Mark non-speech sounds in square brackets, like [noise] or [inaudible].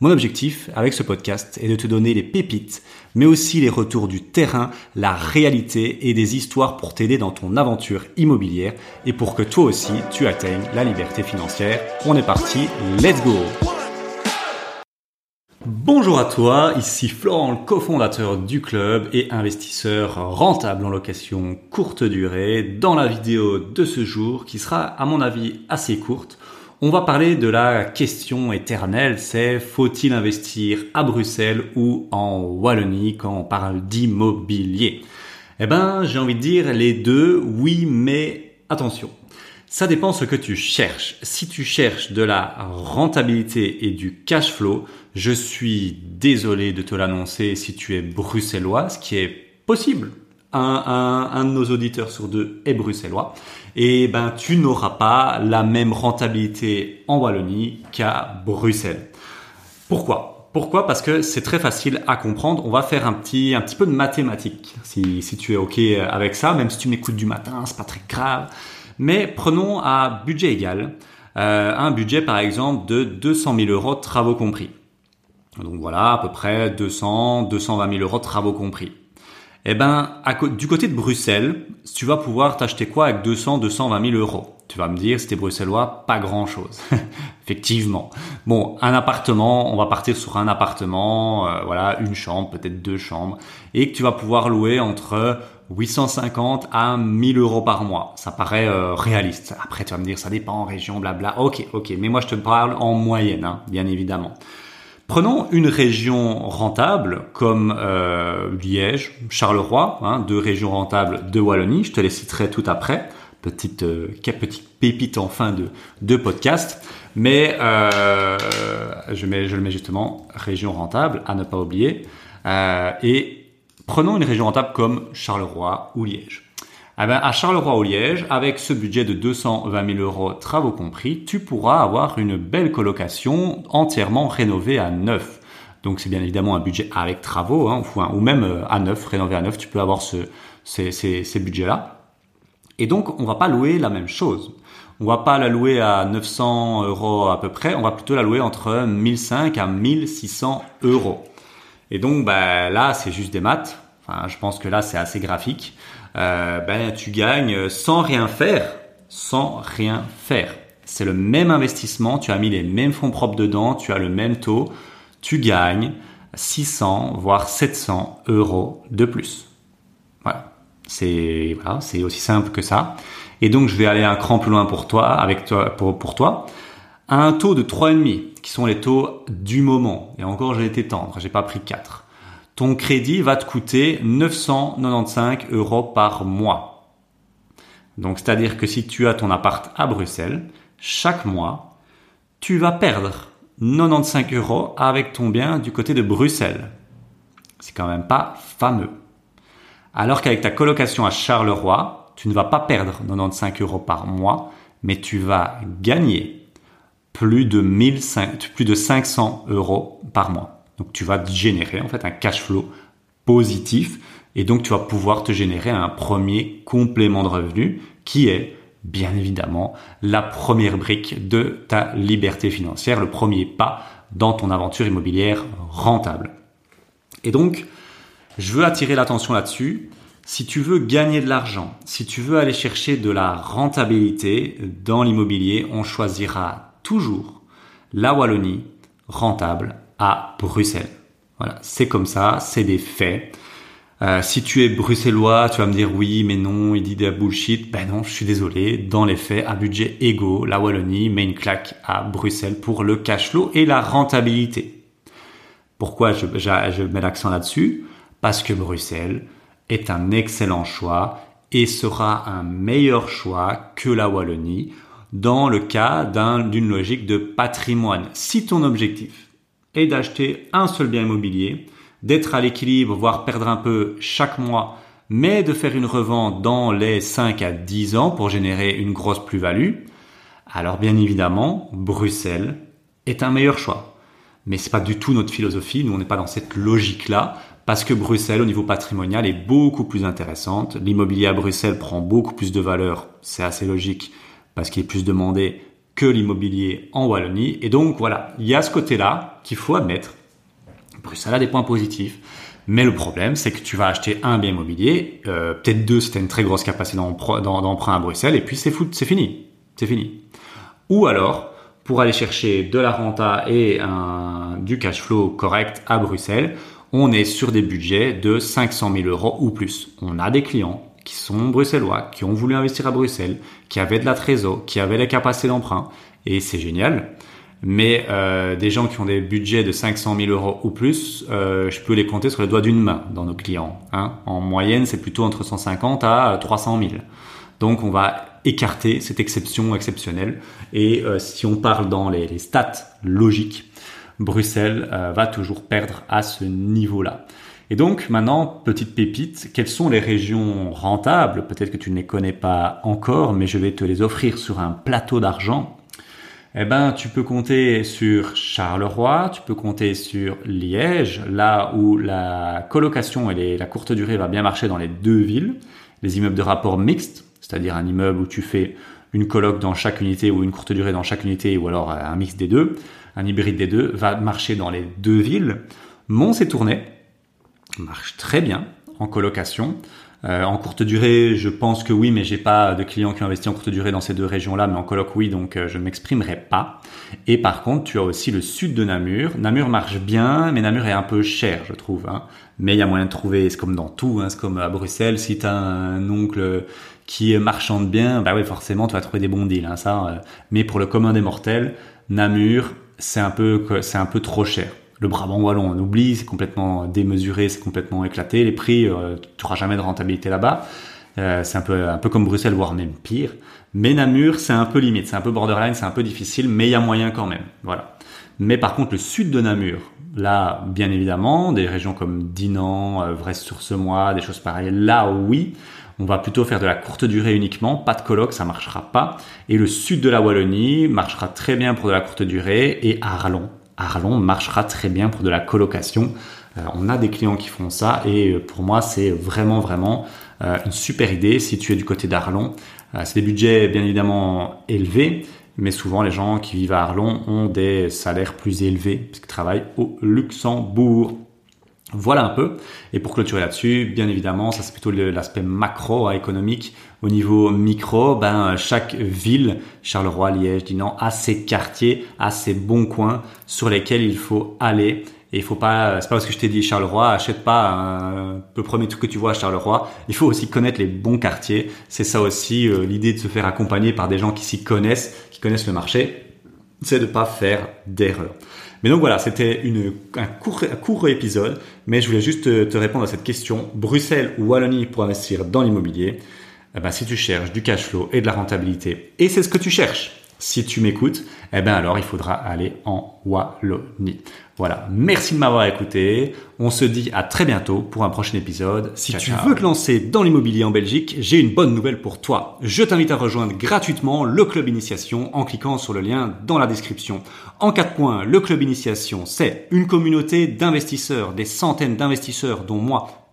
Mon objectif avec ce podcast est de te donner les pépites, mais aussi les retours du terrain, la réalité et des histoires pour t'aider dans ton aventure immobilière et pour que toi aussi tu atteignes la liberté financière. On est parti, let's go Bonjour à toi, ici Florent, le cofondateur du club et investisseur rentable en location courte durée. Dans la vidéo de ce jour, qui sera à mon avis assez courte, on va parler de la question éternelle, c'est faut-il investir à Bruxelles ou en Wallonie quand on parle d'immobilier? Eh ben, j'ai envie de dire les deux, oui, mais attention. Ça dépend ce que tu cherches. Si tu cherches de la rentabilité et du cash flow, je suis désolé de te l'annoncer si tu es bruxellois, ce qui est possible un, de nos auditeurs sur deux est bruxellois, et ben tu n'auras pas la même rentabilité en Wallonie qu'à Bruxelles. Pourquoi? Pourquoi? Parce que c'est très facile à comprendre. On va faire un petit, peu de mathématiques, si, si tu es ok avec ça, même si tu m'écoutes du matin, c'est pas très grave. Mais prenons à budget égal euh, un budget par exemple de 200 000 euros travaux compris. Donc voilà, à peu près 200, 220 000 euros travaux compris. Eh ben, du côté de Bruxelles, tu vas pouvoir t'acheter quoi avec 200, 220 000 euros? Tu vas me dire, si t'es bruxellois, pas grand-chose. [laughs] Effectivement. Bon, un appartement, on va partir sur un appartement, euh, voilà, une chambre, peut-être deux chambres, et que tu vas pouvoir louer entre 850 à 1000 euros par mois. Ça paraît euh, réaliste. Après, tu vas me dire, ça dépend en région, blabla. Ok, ok. Mais moi, je te parle en moyenne, hein, bien évidemment. Prenons une région rentable comme euh, Liège, Charleroi, hein, deux régions rentables de Wallonie. Je te les citerai tout après. Petite, euh, petite pépite en fin de, de podcast. Mais euh, je, mets, je le mets justement région rentable à ne pas oublier. Et prenons une région rentable comme Charleroi ou Liège. Eh ben, à Charleroi-au-Liège, avec ce budget de 220 000 euros travaux compris, tu pourras avoir une belle colocation entièrement rénovée à neuf. Donc c'est bien évidemment un budget avec travaux, hein, ou même euh, à neuf, rénové à neuf, tu peux avoir ce, ces, ces, ces budgets-là. Et donc on va pas louer la même chose. On va pas la louer à 900 euros à peu près, on va plutôt la louer entre 1005 à 1600 euros. Et donc bah, là c'est juste des maths. Je pense que là c'est assez graphique. Euh, ben tu gagnes sans rien faire, sans rien faire. C'est le même investissement, tu as mis les mêmes fonds propres dedans, tu as le même taux, tu gagnes 600 voire 700 euros de plus. Voilà, c'est voilà, aussi simple que ça. Et donc je vais aller un cran plus loin pour toi, avec toi, pour, pour toi. Un taux de 3,5 qui sont les taux du moment. Et encore j'ai été tendre, j'ai pas pris 4 ton crédit va te coûter 995 euros par mois. Donc, c'est-à-dire que si tu as ton appart à Bruxelles, chaque mois, tu vas perdre 95 euros avec ton bien du côté de Bruxelles. C'est quand même pas fameux. Alors qu'avec ta colocation à Charleroi, tu ne vas pas perdre 95 euros par mois, mais tu vas gagner plus de, 1500, plus de 500 euros par mois. Donc tu vas générer en fait un cash flow positif et donc tu vas pouvoir te générer un premier complément de revenu qui est bien évidemment la première brique de ta liberté financière, le premier pas dans ton aventure immobilière rentable. Et donc, je veux attirer l'attention là-dessus. Si tu veux gagner de l'argent, si tu veux aller chercher de la rentabilité dans l'immobilier, on choisira toujours la Wallonie rentable à Bruxelles. Voilà, c'est comme ça, c'est des faits. Euh, si tu es bruxellois, tu vas me dire oui, mais non, il dit de la bullshit. Ben non, je suis désolé. Dans les faits, à budget égaux, la Wallonie met une claque à Bruxelles pour le cash flow et la rentabilité. Pourquoi je, je mets l'accent là-dessus? Parce que Bruxelles est un excellent choix et sera un meilleur choix que la Wallonie dans le cas d'une logique de patrimoine. Si ton objectif et d'acheter un seul bien immobilier, d'être à l'équilibre, voire perdre un peu chaque mois mais de faire une revente dans les 5 à 10 ans pour générer une grosse plus-value, alors bien évidemment, Bruxelles est un meilleur choix. Mais c'est pas du tout notre philosophie, nous on n'est pas dans cette logique-là, parce que Bruxelles au niveau patrimonial est beaucoup plus intéressante. L'immobilier à Bruxelles prend beaucoup plus de valeur, c'est assez logique, parce qu'il est plus demandé que l'immobilier en Wallonie. Et donc voilà, il y a ce côté-là qu'il faut admettre. Bruxelles a des points positifs. Mais le problème, c'est que tu vas acheter un bien immobilier, euh, peut-être deux si tu une très grosse capacité d'emprunt à Bruxelles, et puis c'est c'est fini. C'est fini. Ou alors, pour aller chercher de la renta et du cash flow correct à Bruxelles, on est sur des budgets de 500 000 euros ou plus. On a des clients qui sont bruxellois, qui ont voulu investir à Bruxelles, qui avaient de la trésor, qui avaient les capacités d'emprunt, et c'est génial. Mais euh, des gens qui ont des budgets de 500 000 euros ou plus, euh, je peux les compter sur les doigts d'une main dans nos clients. Hein. En moyenne, c'est plutôt entre 150 à 300 000. Donc on va écarter cette exception exceptionnelle. Et euh, si on parle dans les, les stats logiques, Bruxelles euh, va toujours perdre à ce niveau-là. Et donc maintenant, petite pépite, quelles sont les régions rentables? Peut-être que tu ne les connais pas encore, mais je vais te les offrir sur un plateau d'argent eh ben, tu peux compter sur Charleroi, tu peux compter sur Liège, là où la colocation et la courte durée va bien marcher dans les deux villes. Les immeubles de rapport mixte, c'est-à-dire un immeuble où tu fais une coloc dans chaque unité ou une courte durée dans chaque unité ou alors un mix des deux, un hybride des deux, va marcher dans les deux villes. Mons et Tournai marche très bien en colocation. Euh, en courte durée, je pense que oui, mais j'ai pas de clients qui ont investi en courte durée dans ces deux régions-là, mais en coloc oui, donc euh, je ne m'exprimerai pas. Et par contre, tu as aussi le sud de Namur. Namur marche bien, mais Namur est un peu cher, je trouve. Hein. Mais il y a moyen de trouver, c'est comme dans tout, hein, c'est comme à Bruxelles, si tu as un oncle qui marchande bien, bah oui, forcément, tu vas trouver des bons deals, hein, ça. Euh. mais pour le commun des mortels, Namur, c'est un peu, c'est un peu trop cher le Brabant wallon, on oublie, c'est complètement démesuré, c'est complètement éclaté. Les prix, euh, tu n'auras jamais de rentabilité là-bas. Euh, c'est un peu, comme Bruxelles, voire même pire. Mais Namur, c'est un peu limite, c'est un peu borderline, c'est un peu difficile, mais il y a moyen quand même. Voilà. Mais par contre, le sud de Namur, là, bien évidemment, des régions comme Dinan, euh, Vresse-sur-Semois, des choses pareilles, là, oui, on va plutôt faire de la courte durée uniquement, pas de coloc, ça marchera pas. Et le sud de la Wallonie marchera très bien pour de la courte durée et Arlon, Arlon marchera très bien pour de la colocation. Euh, on a des clients qui font ça et euh, pour moi c'est vraiment vraiment euh, une super idée si tu es du côté d'Arlon. c'est des budgets bien évidemment élevés, mais souvent les gens qui vivent à Arlon ont des salaires plus élevés puisqu'ils travaillent au Luxembourg. Voilà un peu. Et pour clôturer là-dessus, bien évidemment, ça c'est plutôt l'aspect macro économique. Au niveau micro, ben chaque ville, Charleroi, Liège, Dinan, a ses quartiers, a ses bons coins sur lesquels il faut aller. Et il faut pas, c'est pas parce que je t'ai dit Charleroi, achète pas le premier truc que tu vois à Charleroi. Il faut aussi connaître les bons quartiers. C'est ça aussi euh, l'idée de se faire accompagner par des gens qui s'y connaissent, qui connaissent le marché. C'est de pas faire d'erreur. Mais donc voilà, c'était un court, épisode, mais je voulais juste te, répondre à cette question. Bruxelles ou Wallonie pour investir dans l'immobilier? Eh ben, Si tu cherches du cash flow et de la rentabilité, et c'est ce que tu cherches, si tu m'écoutes, eh ben alors il faudra aller en Wallonie. Voilà, merci de m'avoir écouté. On se dit à très bientôt pour un prochain épisode. Si tu veux te lancer dans l'immobilier en Belgique, j'ai une bonne nouvelle pour toi. Je t'invite à rejoindre gratuitement le club initiation en cliquant sur le lien dans la description. En quatre points, le club initiation, c'est une communauté d'investisseurs, des centaines d'investisseurs dont moi